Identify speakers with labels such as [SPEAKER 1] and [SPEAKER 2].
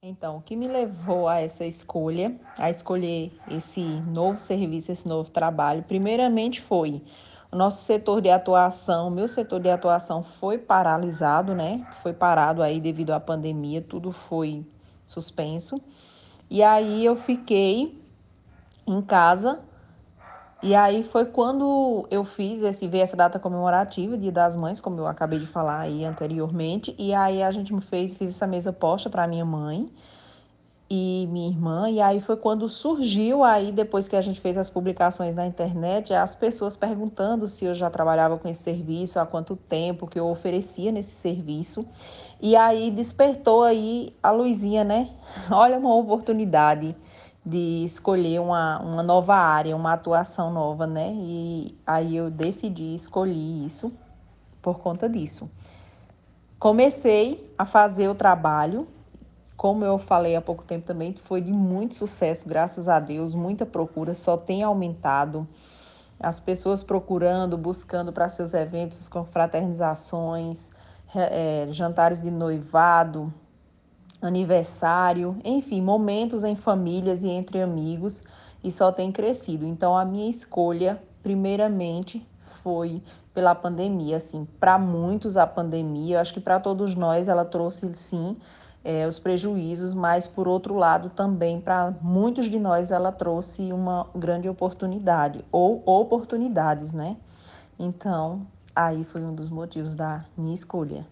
[SPEAKER 1] Então, o que me levou a essa escolha, a escolher esse novo serviço, esse novo trabalho, primeiramente foi o nosso setor de atuação, meu setor de atuação foi paralisado, né? Foi parado aí devido à pandemia, tudo foi suspenso. E aí eu fiquei em casa. E aí foi quando eu fiz esse ver essa data comemorativa, Dia das Mães, como eu acabei de falar aí anteriormente, e aí a gente fez, fiz essa mesa posta para minha mãe e minha irmã, e aí foi quando surgiu aí, depois que a gente fez as publicações na internet, as pessoas perguntando se eu já trabalhava com esse serviço, há quanto tempo que eu oferecia nesse serviço, e aí despertou aí a luzinha, né? Olha uma oportunidade de escolher uma, uma nova área, uma atuação nova, né? E aí eu decidi escolher isso por conta disso. Comecei a fazer o trabalho, como eu falei há pouco tempo também, foi de muito sucesso, graças a Deus, muita procura, só tem aumentado. As pessoas procurando, buscando para seus eventos, confraternizações, é, jantares de noivado, aniversário, enfim, momentos em famílias e entre amigos, e só tem crescido. Então, a minha escolha, primeiramente, foi pela pandemia, assim, para muitos a pandemia, acho que para todos nós ela trouxe sim é, os prejuízos, mas por outro lado também para muitos de nós ela trouxe uma grande oportunidade ou oportunidades, né? Então, aí foi um dos motivos da minha escolha.